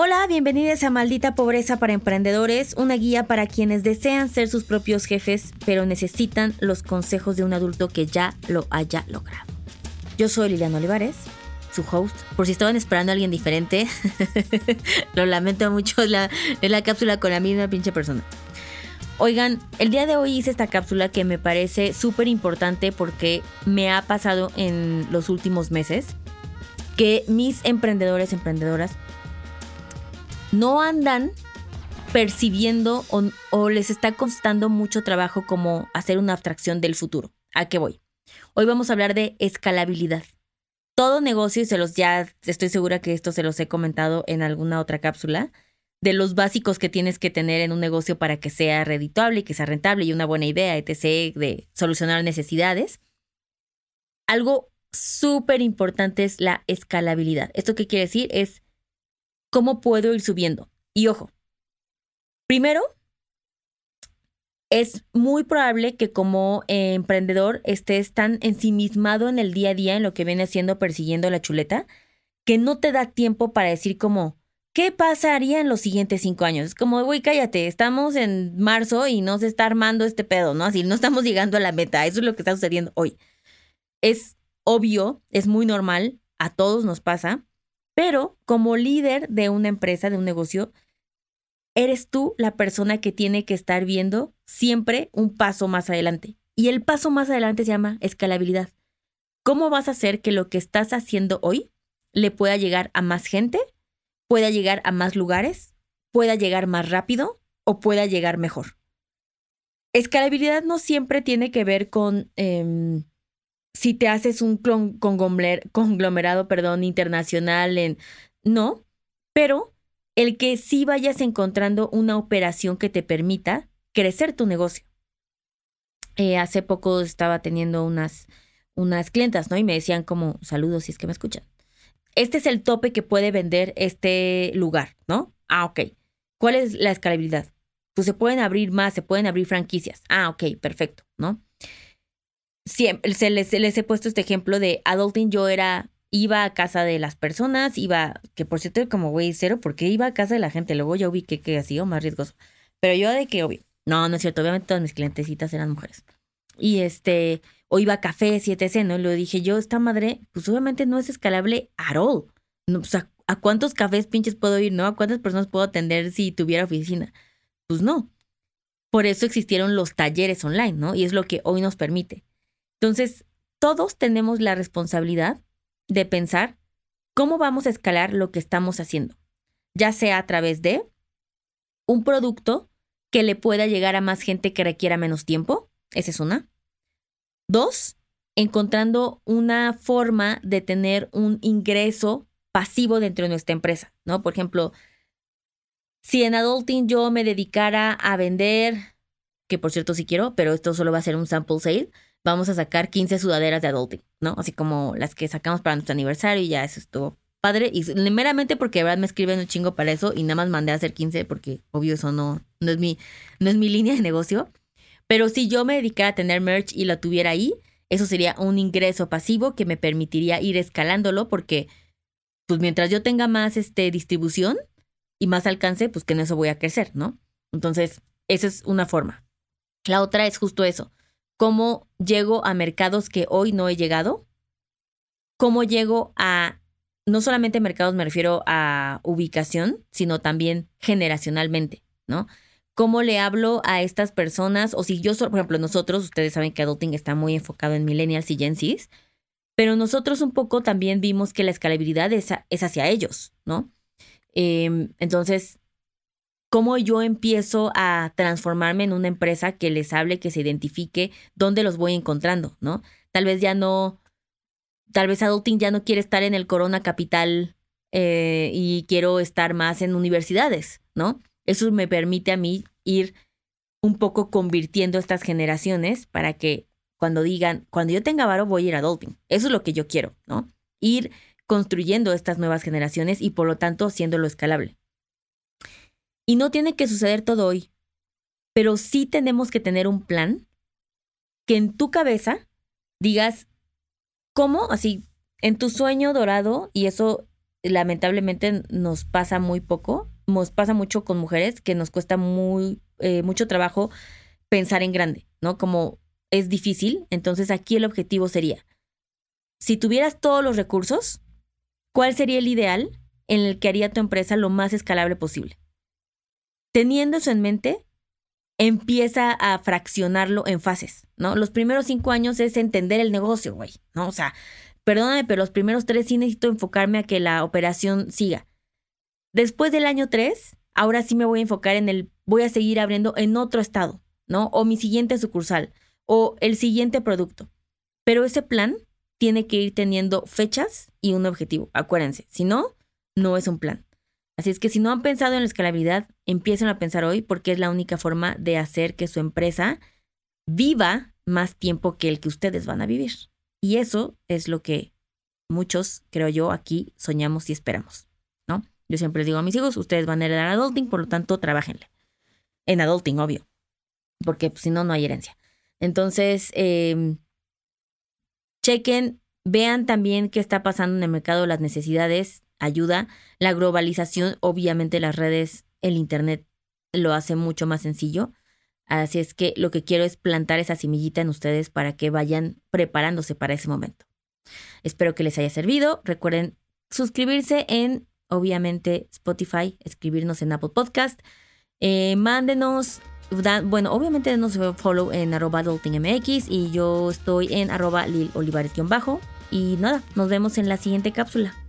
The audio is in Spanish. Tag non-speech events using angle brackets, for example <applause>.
Hola, bienvenidos a Maldita Pobreza para Emprendedores, una guía para quienes desean ser sus propios jefes, pero necesitan los consejos de un adulto que ya lo haya logrado. Yo soy Liliana Olivares, su host. Por si estaban esperando a alguien diferente, <laughs> lo lamento mucho, es la, la cápsula con la misma pinche persona. Oigan, el día de hoy hice esta cápsula que me parece súper importante porque me ha pasado en los últimos meses que mis emprendedores, emprendedoras, no andan percibiendo o, les está costando mucho trabajo como hacer una abstracción del futuro. ¿A qué voy? Hoy vamos a hablar de escalabilidad. Todo negocio, y se los ya estoy segura que esto se los he comentado en alguna otra cápsula, de los básicos que tienes que tener en un negocio para que sea redituable y que sea rentable y una buena idea, etc., de solucionar necesidades. Algo súper importante es la escalabilidad. ¿Esto qué quiere decir? Es cómo puedo ir subiendo. Y ojo, primero, es muy probable que como emprendedor estés tan ensimismado en el día a día, en lo que viene haciendo persiguiendo la chuleta, que no te da tiempo para decir como, ¿qué pasaría en los siguientes cinco años? Es como, güey, cállate, estamos en marzo y no se está armando este pedo, ¿no? Así, no estamos llegando a la meta, eso es lo que está sucediendo hoy. Es obvio, es muy normal, a todos nos pasa, pero como líder de una empresa, de un negocio, eres tú la persona que tiene que estar viendo siempre un paso más adelante. Y el paso más adelante se llama escalabilidad. ¿Cómo vas a hacer que lo que estás haciendo hoy le pueda llegar a más gente, pueda llegar a más lugares, pueda llegar más rápido o pueda llegar mejor? Escalabilidad no siempre tiene que ver con em, si te haces un conglomerado perdón, internacional en... No, pero el que sí vayas encontrando una operación que te permita crecer tu negocio. Eh, hace poco estaba teniendo unas, unas clientas, ¿no? Y me decían como, saludos si es que me escuchan. Este es el tope que puede vender este lugar, ¿no? Ah, ok. ¿Cuál es la escalabilidad? Pues se pueden abrir más, se pueden abrir franquicias. Ah, ok, perfecto, ¿no? Siempre se les, he puesto este ejemplo de adulting. Yo era, iba a casa de las personas, iba, que por cierto, como güey, cero, porque iba a casa de la gente. Luego yo vi que, así o más riesgoso. Pero yo de que, obvio, no, no es cierto. Obviamente todas mis clientecitas eran mujeres. Y este, o iba a café, 7C, ¿no? Y lo dije yo, esta madre, pues obviamente no es escalable at all. No, pues, ¿a, ¿a cuántos cafés pinches puedo ir, no? ¿A cuántas personas puedo atender si tuviera oficina? Pues no. Por eso existieron los talleres online, ¿no? Y es lo que hoy nos permite. Entonces, todos tenemos la responsabilidad de pensar cómo vamos a escalar lo que estamos haciendo, ya sea a través de un producto que le pueda llegar a más gente que requiera menos tiempo, esa es una. Dos, encontrando una forma de tener un ingreso pasivo dentro de nuestra empresa, ¿no? Por ejemplo, si en Adulting yo me dedicara a vender, que por cierto sí quiero, pero esto solo va a ser un sample sale, vamos a sacar 15 sudaderas de adulting, ¿no? Así como las que sacamos para nuestro aniversario y ya eso estuvo padre. Y meramente porque de verdad me escriben un chingo para eso y nada más mandé a hacer 15 porque obvio eso no, no, es, mi, no es mi línea de negocio. Pero si yo me dedicara a tener merch y lo tuviera ahí, eso sería un ingreso pasivo que me permitiría ir escalándolo porque pues mientras yo tenga más este, distribución y más alcance, pues que en eso voy a crecer, ¿no? Entonces, esa es una forma. La otra es justo eso, cómo llego a mercados que hoy no he llegado, cómo llego a, no solamente mercados me refiero a ubicación, sino también generacionalmente, ¿no? ¿Cómo le hablo a estas personas? O si yo, por ejemplo, nosotros, ustedes saben que Adulting está muy enfocado en millennials y Gen Zs, pero nosotros un poco también vimos que la escalabilidad es, hacia ellos, ¿no? Em, entonces, cómo yo empiezo a transformarme en una empresa que les hable, que se identifique dónde los voy encontrando, ¿no? Tal vez ya no, tal vez Adulting ya no quiere estar en el Corona Capital eh, y quiero estar más en universidades, ¿no? Eso me permite a mí ir un poco convirtiendo estas generaciones para que cuando digan, cuando yo tenga varo voy a ir a Adulting. Eso es lo que yo quiero, ¿no? Ir construyendo estas nuevas generaciones y por lo tanto haciéndolo escalable. Y no tiene que suceder todo hoy, pero sí tenemos que tener un plan que en tu cabeza digas, ¿cómo? Así, en tu sueño dorado, y eso lamentablemente nos pasa muy poco, nos pasa mucho con mujeres que nos cuesta muy, eh, mucho trabajo pensar en grande, ¿no? Como es difícil, entonces aquí el objetivo sería, si tuvieras todos los recursos, ¿cuál sería el ideal en el que haría tu empresa lo más escalable posible? Teniendo eso en mente, empieza a fraccionarlo en fases, ¿no? Los primeros cinco años es entender el negocio, güey, ¿no? O sea, perdóname, pero los primeros tres sí necesito enfocarme a que la operación siga. Después del año tres, ahora sí me voy a enfocar en el, voy a seguir abriendo en otro estado, ¿no? O mi siguiente sucursal, o el siguiente producto. Pero ese plan tiene que ir teniendo fechas y un objetivo, acuérdense, si no, no es un plan. Así es que si no han pensado en la escalabilidad, empiecen a pensar hoy porque es la única forma de hacer que su empresa viva más tiempo que el que ustedes van a vivir. Y eso es lo que muchos, creo yo, aquí soñamos y esperamos, ¿no? Yo siempre les digo a mis hijos, ustedes van a heredar adulting, por lo tanto, trabajenle. En adulting, obvio, porque pues, si no, no hay herencia. Entonces, em, chequen, vean también qué está pasando en el mercado, las necesidades, ayuda. La globalización, obviamente las redes, el Internet lo hace mucho más sencillo. Así es que lo que quiero es plantar esa semillita en ustedes para que vayan preparándose para ese momento. Espero que les haya servido. Recuerden suscribirse en, obviamente, Spotify, escribirnos en Apple Podcast. Eh, mándenos, bueno, obviamente denos follow en arroba adultingmx y yo estoy en arroba lilolivares-bajo. Y nada, nos vemos en la siguiente cápsula.